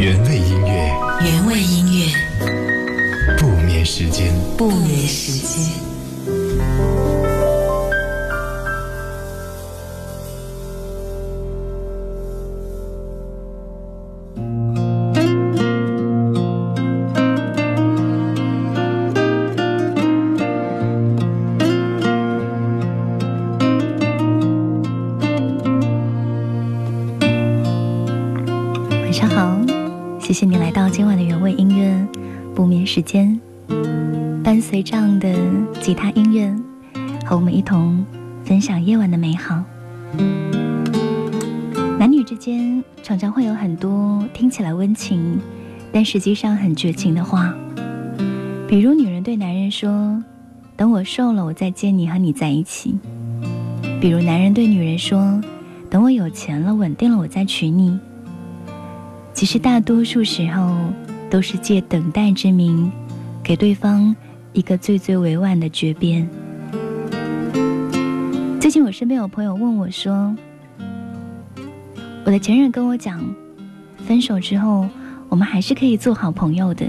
原味音乐，原味音乐，不眠时间，不眠时间。但实际上很绝情的话，比如女人对男人说：“等我瘦了，我再接你和你在一起。”比如男人对女人说：“等我有钱了，稳定了，我再娶你。”其实大多数时候都是借等待之名，给对方一个最最委婉的诀别。最近我身边有朋友问我说：“我的前任跟我讲，分手之后我们还是可以做好朋友的。”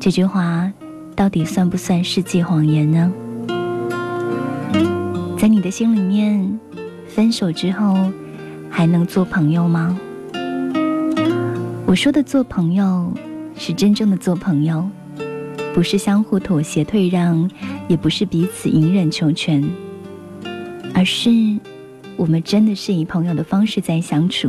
这句话到底算不算世纪谎言呢？在你的心里面，分手之后还能做朋友吗？我说的做朋友，是真正的做朋友，不是相互妥协退让，也不是彼此隐忍求全，而是我们真的是以朋友的方式在相处。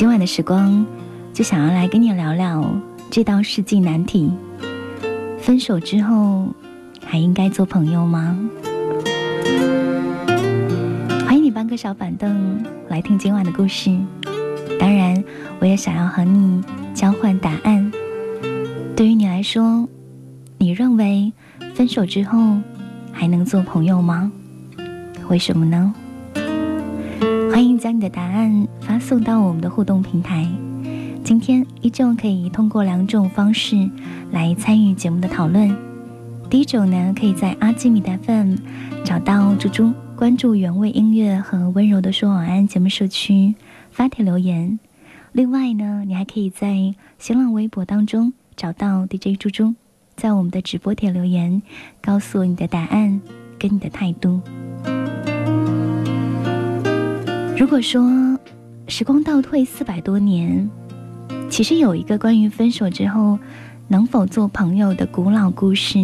今晚的时光，就想要来跟你聊聊这道世纪难题：分手之后还应该做朋友吗？欢迎你搬个小板凳来听今晚的故事。当然，我也想要和你交换答案。对于你来说，你认为分手之后还能做朋友吗？为什么呢？欢迎将你的答案发送到我们的互动平台。今天依旧可以通过两种方式来参与节目的讨论。第一种呢，可以在阿基米达 FM 找到猪猪，关注原味音乐和温柔的说晚安节目社区。发帖留言，另外呢，你还可以在新浪微博当中找到 DJ 猪猪，在我们的直播帖留言，告诉你的答案跟你的态度。如果说时光倒退四百多年，其实有一个关于分手之后能否做朋友的古老故事，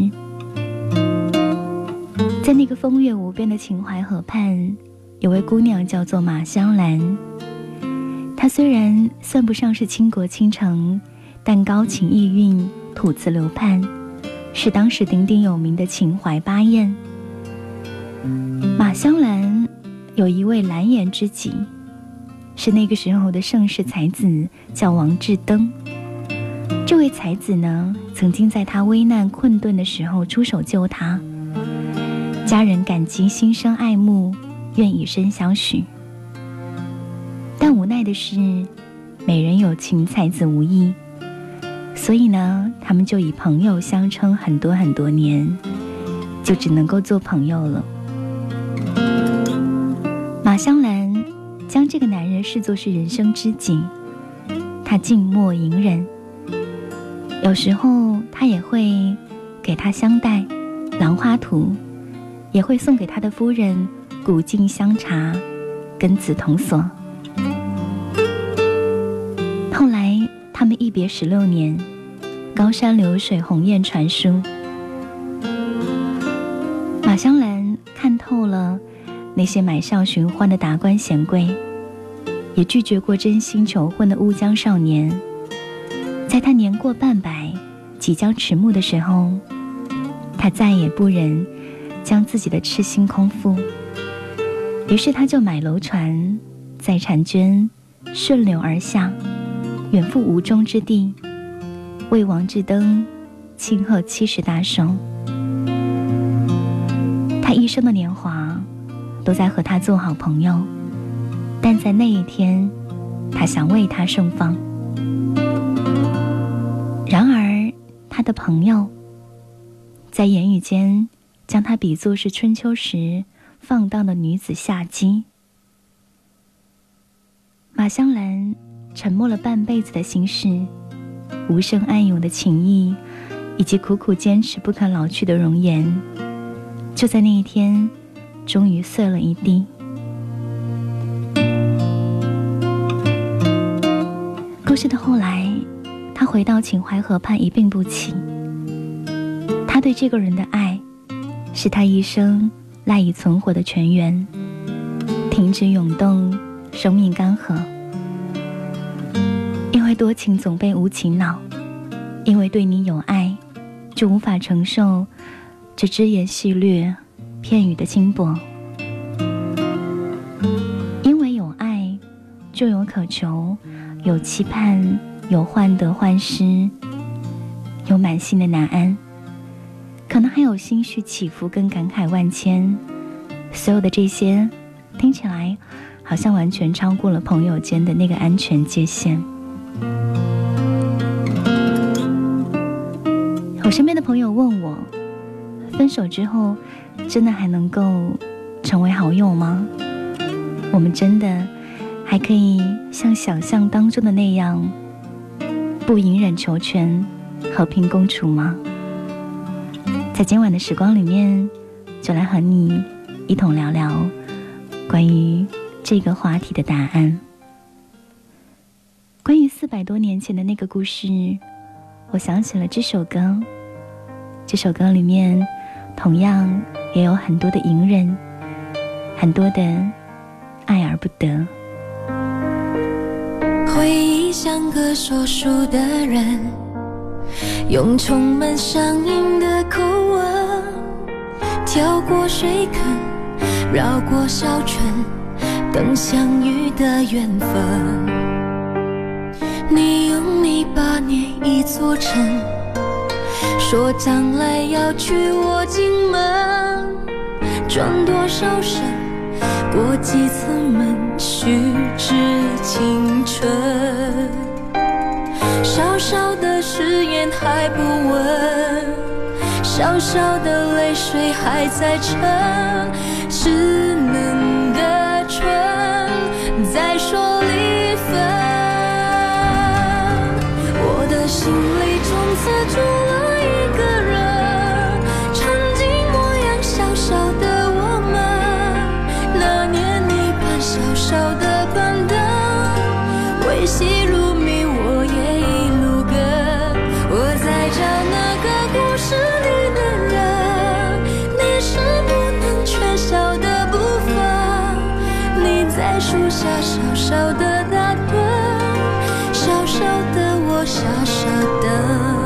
在那个风月无边的秦淮河畔，有位姑娘叫做马香兰。她虽然算不上是倾国倾城，但高情逸韵、吐字流盼，是当时鼎鼎有名的秦淮八艳。马香兰有一位蓝颜知己，是那个时候的盛世才子，叫王志登。这位才子呢，曾经在他危难困顿的时候出手救他，家人感激，心生爱慕，愿以身相许。但无奈的是，美人有情，才子无意，所以呢，他们就以朋友相称很多很多年，就只能够做朋友了。马香兰将这个男人视作是人生知己，他静默隐忍，有时候他也会给他香袋、兰花图，也会送给他的夫人古镜香茶跟紫铜锁。后来他们一别十六年，高山流水，鸿雁传书。马香兰看透了那些买笑寻欢的达官显贵，也拒绝过真心求婚的乌江少年。在他年过半百，即将迟暮的时候，他再也不忍将自己的痴心空负，于是他就买楼船，载婵娟顺流而下。远赴吴中之地，为王志登庆贺七十大寿。他一生的年华都在和他做好朋友，但在那一天，他想为他盛放。然而，他的朋友在言语间将他比作是春秋时放荡的女子夏姬。马香兰。沉默了半辈子的心事，无声暗涌的情谊，以及苦苦坚持不肯老去的容颜，就在那一天，终于碎了一地。故事的后来，他回到秦淮河畔一病不起。他对这个人的爱，是他一生赖以存活的泉源，停止涌动，生命干涸。因为多情总被无情恼，因为对你有爱，就无法承受这只言细略、片语的轻薄。因为有爱，就有渴求，有期盼，有患得患失，有满心的难安。可能还有心绪起伏跟感慨万千，所有的这些听起来好像完全超过了朋友间的那个安全界限。我身边的朋友问我，分手之后真的还能够成为好友吗？我们真的还可以像想象当中的那样，不隐忍求全，和平共处吗？在今晚的时光里面，就来和你一同聊聊关于这个话题的答案。关于四百多年前的那个故事，我想起了这首歌。这首歌里面同样也有很多的隐忍，很多的爱而不得。回忆像个说书的人。用充满乡音的口吻，跳过水坑，绕过小村，等相遇的缘分。你用泥巴捏一座城，说将来要娶我进门，转多少身，过几次门，虚掷青春。小小的誓言还不稳，小小的泪水还在撑，稚嫩的唇在说离分。我的心里从此树下小小的打盹，小小的我傻傻等。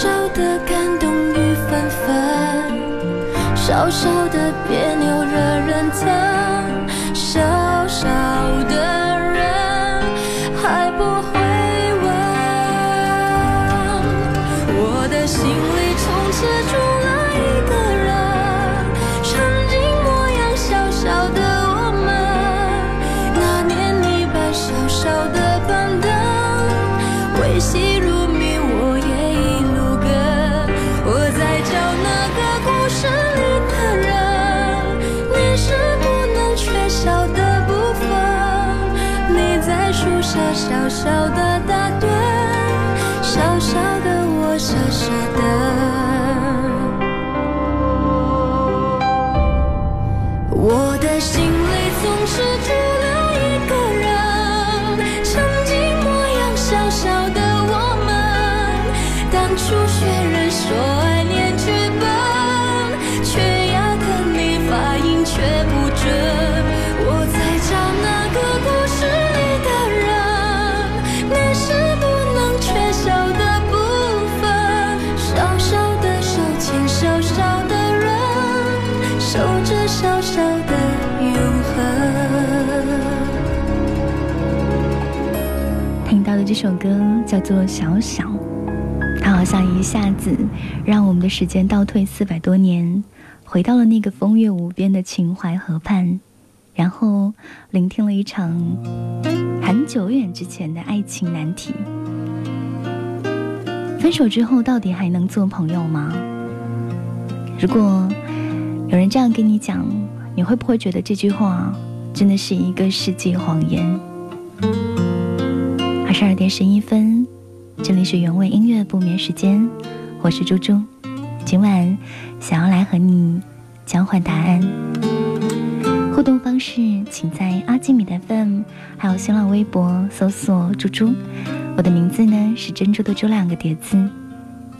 少的感动与纷纷，小小的别扭惹人疼，小小的人还不会问，我的心里从此住了一个人，曾经模样小小的我们，那年你搬小小的板凳，维小小的这首歌叫做《小小》，它好像一下子让我们的时间倒退四百多年，回到了那个风月无边的秦淮河畔，然后聆听了一场很久远之前的爱情难题。分手之后，到底还能做朋友吗？如果有人这样跟你讲，你会不会觉得这句话真的是一个世纪谎言？二十二点十一分，这里是原味音乐不眠时间，我是猪猪。今晚想要来和你交换答案，互动方式请在阿基米的 FM 还有新浪微博搜索“猪猪”，我的名字呢是珍珠的珠两个叠字。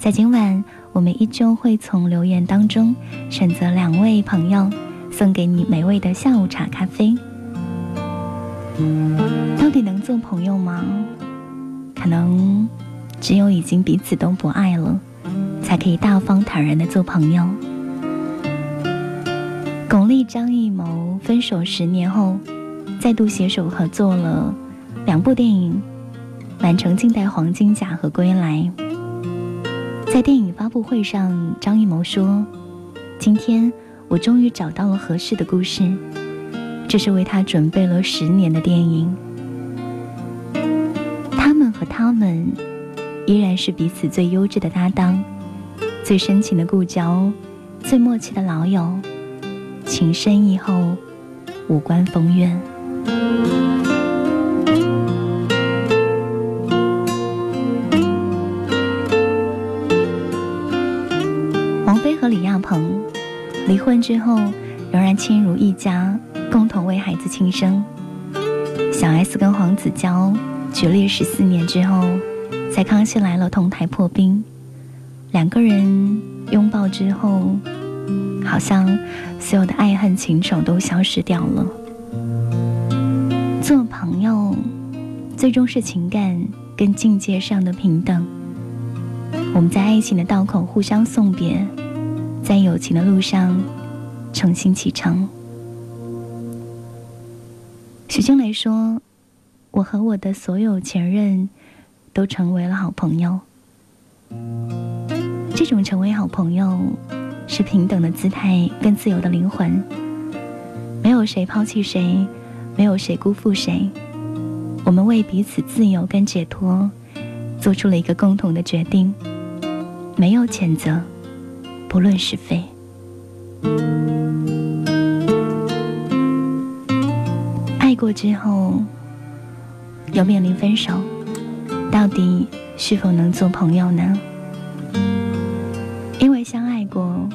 在今晚，我们依旧会从留言当中选择两位朋友，送给你美味的下午茶咖啡。到底能做朋友吗？可能只有已经彼此都不爱了，才可以大方坦然的做朋友。巩俐、张艺谋分手十年后，再度携手合作了两部电影，《满城尽带黄金甲》和《归来》。在电影发布会上，张艺谋说：“今天我终于找到了合适的故事。”这是为他准备了十年的电影。他们和他们依然是彼此最优质的搭档，最深情的故交，最默契的老友，情深意厚，无关风月。王菲和李亚鹏离婚之后，仍然亲如一家。共同为孩子庆生。小 S 跟黄子佼决裂十四年之后，在《康熙来了》同台破冰，两个人拥抱之后，好像所有的爱恨情仇都消失掉了。做朋友，最终是情感跟境界上的平等。我们在爱情的道口互相送别，在友情的路上重新启程。许静蕾说：“我和我的所有前任都成为了好朋友。这种成为好朋友，是平等的姿态，跟自由的灵魂。没有谁抛弃谁，没有谁辜负谁。我们为彼此自由跟解脱，做出了一个共同的决定。没有谴责，不论是非。”过之后，又面临分手，到底是否能做朋友呢？因为相爱过，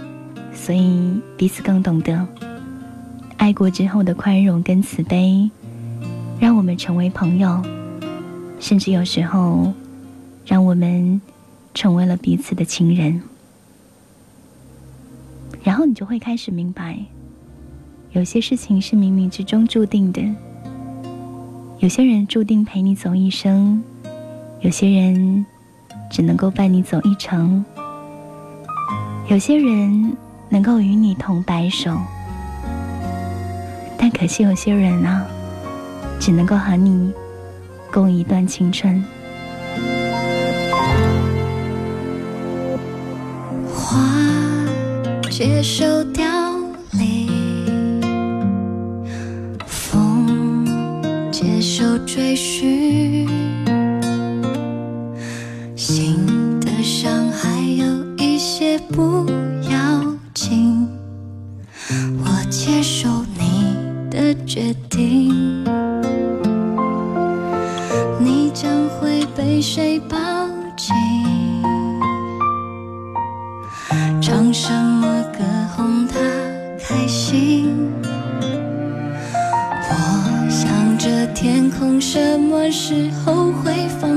所以彼此更懂得。爱过之后的宽容跟慈悲，让我们成为朋友，甚至有时候，让我们成为了彼此的情人。然后你就会开始明白，有些事情是冥冥之中注定的。有些人注定陪你走一生，有些人只能够伴你走一程，有些人能够与你同白首，但可惜有些人啊，只能够和你共一段青春。花接受掉。继续，心的伤还有一些不要紧，我接受你的决定。你将会被谁抱紧？唱什么歌哄他开心？什么时候会放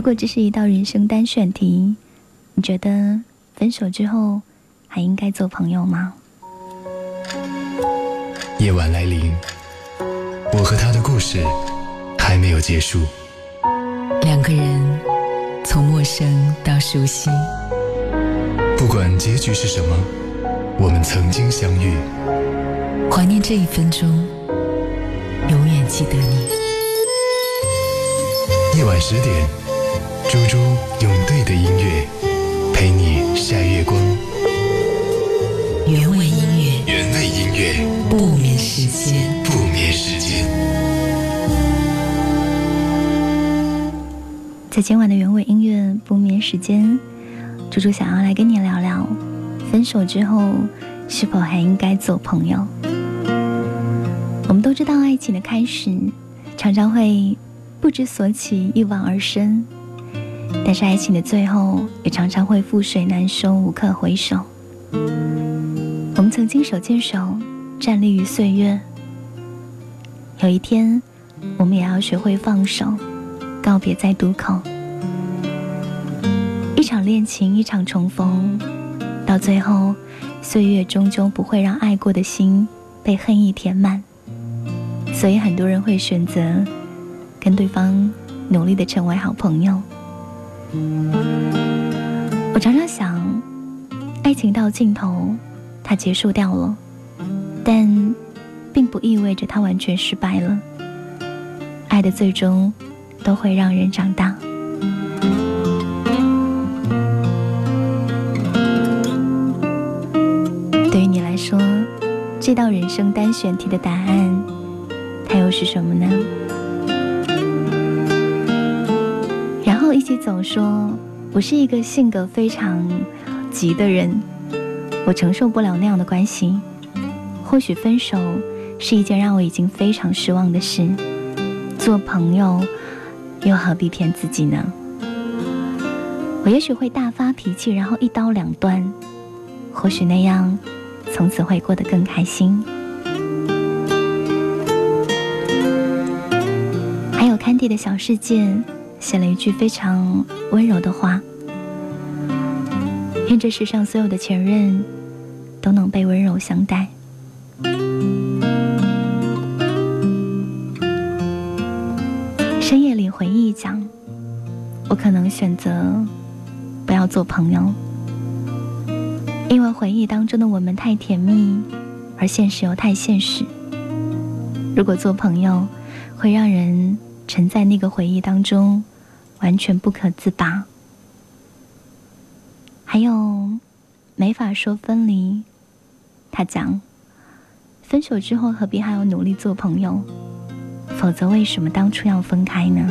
如果这是一道人生单选题，你觉得分手之后还应该做朋友吗？夜晚来临，我和他的故事还没有结束。两个人从陌生到熟悉，不管结局是什么，我们曾经相遇。怀念这一分钟，永远记得你。夜晚十点，猪猪用对的音乐陪你晒月光。原味音乐，原味音乐，不眠时间。不眠时间。在今晚的原味音乐不眠时间，猪猪想要来跟你聊聊，分手之后是否还应该做朋友？我们都知道，爱情的开始常常会不知所起，一往而深，但是爱情的最后也常常会覆水难收，无可回首。我们曾经手牵手，站立于岁月，有一天，我们也要学会放手。告别在渡口。一场恋情，一场重逢，到最后，岁月终究不会让爱过的心被恨意填满，所以很多人会选择跟对方努力的成为好朋友。我常常想，爱情到尽头，它结束掉了，但并不意味着它完全失败了。爱的最终。都会让人长大。对于你来说，这道人生单选题的答案，它又是什么呢？一起走说，我是一个性格非常急的人，我承受不了那样的关系。或许分手是一件让我已经非常失望的事，做朋友。又何必骗自己呢？我也许会大发脾气，然后一刀两断，或许那样，从此会过得更开心。还有看地的小世界写了一句非常温柔的话：愿这世上所有的前任都能被温柔相待。深夜里回忆讲，我可能选择不要做朋友，因为回忆当中的我们太甜蜜，而现实又太现实。如果做朋友，会让人沉在那个回忆当中，完全不可自拔。还有，没法说分离。他讲，分手之后何必还要努力做朋友？否则，为什么当初要分开呢？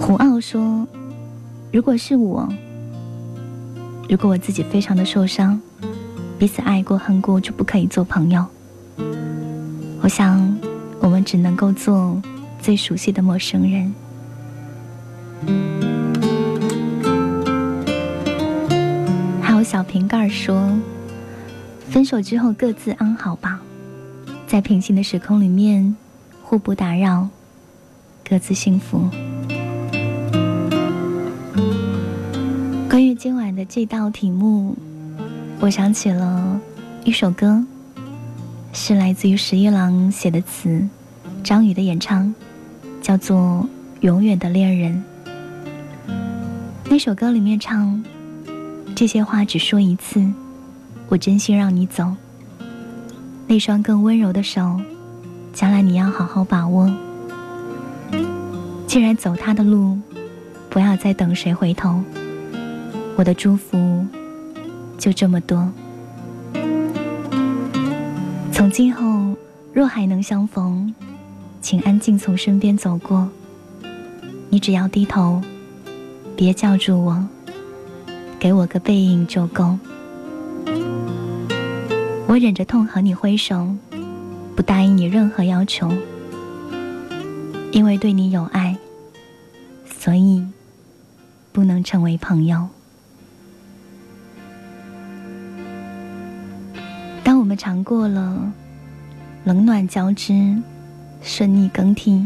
胡傲说：“如果是我，如果我自己非常的受伤，彼此爱过恨过，就不可以做朋友。我想，我们只能够做最熟悉的陌生人。”还有小瓶盖说。分手之后各自安好吧，在平行的时空里面互不打扰，各自幸福。关于今晚的这道题目，我想起了一首歌，是来自于十一郎写的词，张宇的演唱，叫做《永远的恋人》。那首歌里面唱：“这些话只说一次，我真心让你走。那双更温柔的手，将来你要好好把握。既然走他的路，不要再等谁回头。我的祝福就这么多。从今后若还能相逢，请安静从身边走过。你只要低头。”别叫住我，给我个背影就够。我忍着痛和你挥手，不答应你任何要求，因为对你有爱，所以不能成为朋友。当我们尝过了冷暖交织、顺逆更替，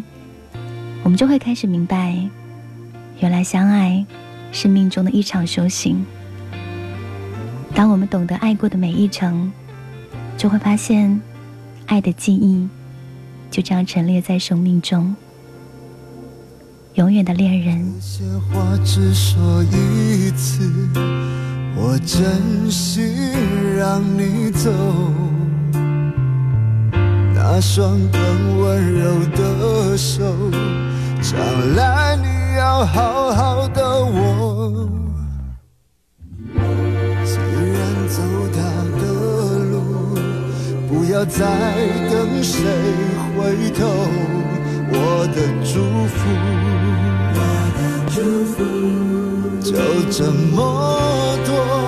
我们就会开始明白。原来相爱是命中的一场修行。当我们懂得爱过的每一程，就会发现，爱的记忆就这样陈列在生命中。永远的恋人。些话只说一次，我真心让你走。那双更温柔的手，将来你。要好好的我，既然走他的路，不要再等谁回头。我的祝福，我的祝福就这么多。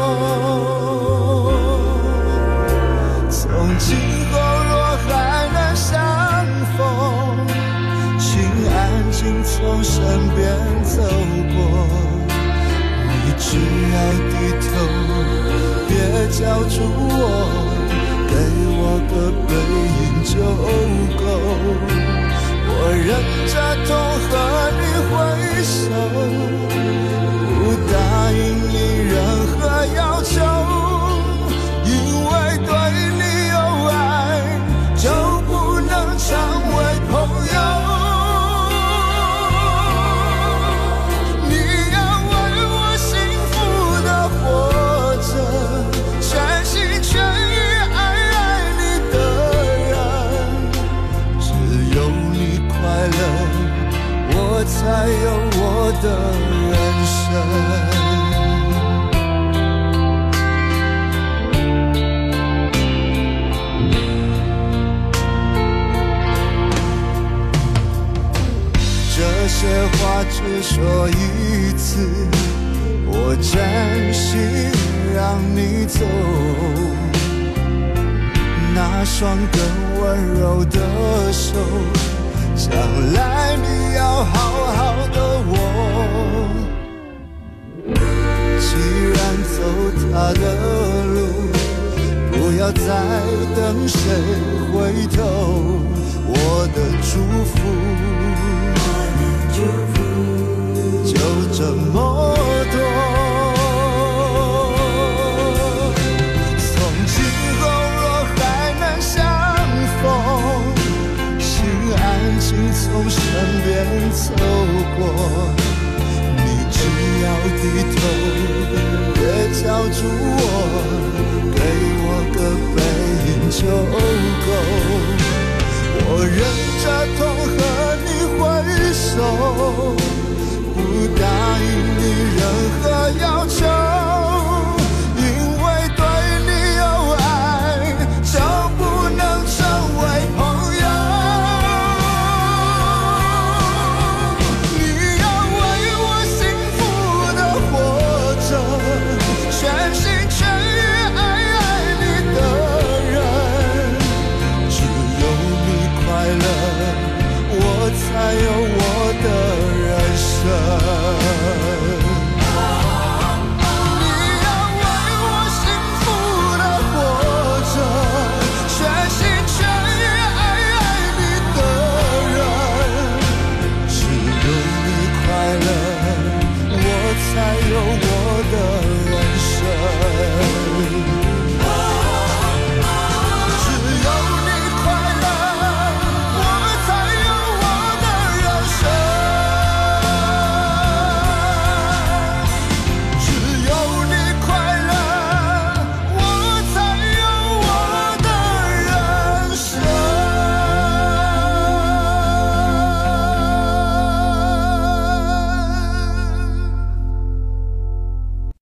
从身边走过，你。只要低头，别叫住我，给我个背影就够。我忍着痛和你挥手，的人生。这些话只说一次，我真心让你走。那双更温柔的手。将来你要好好的他的路，不要再等谁回头。我的祝福，就这么多。从身边走过，你只要低头，别叫住我给我个背影就够我忍着痛和你挥手不答应你任何要求。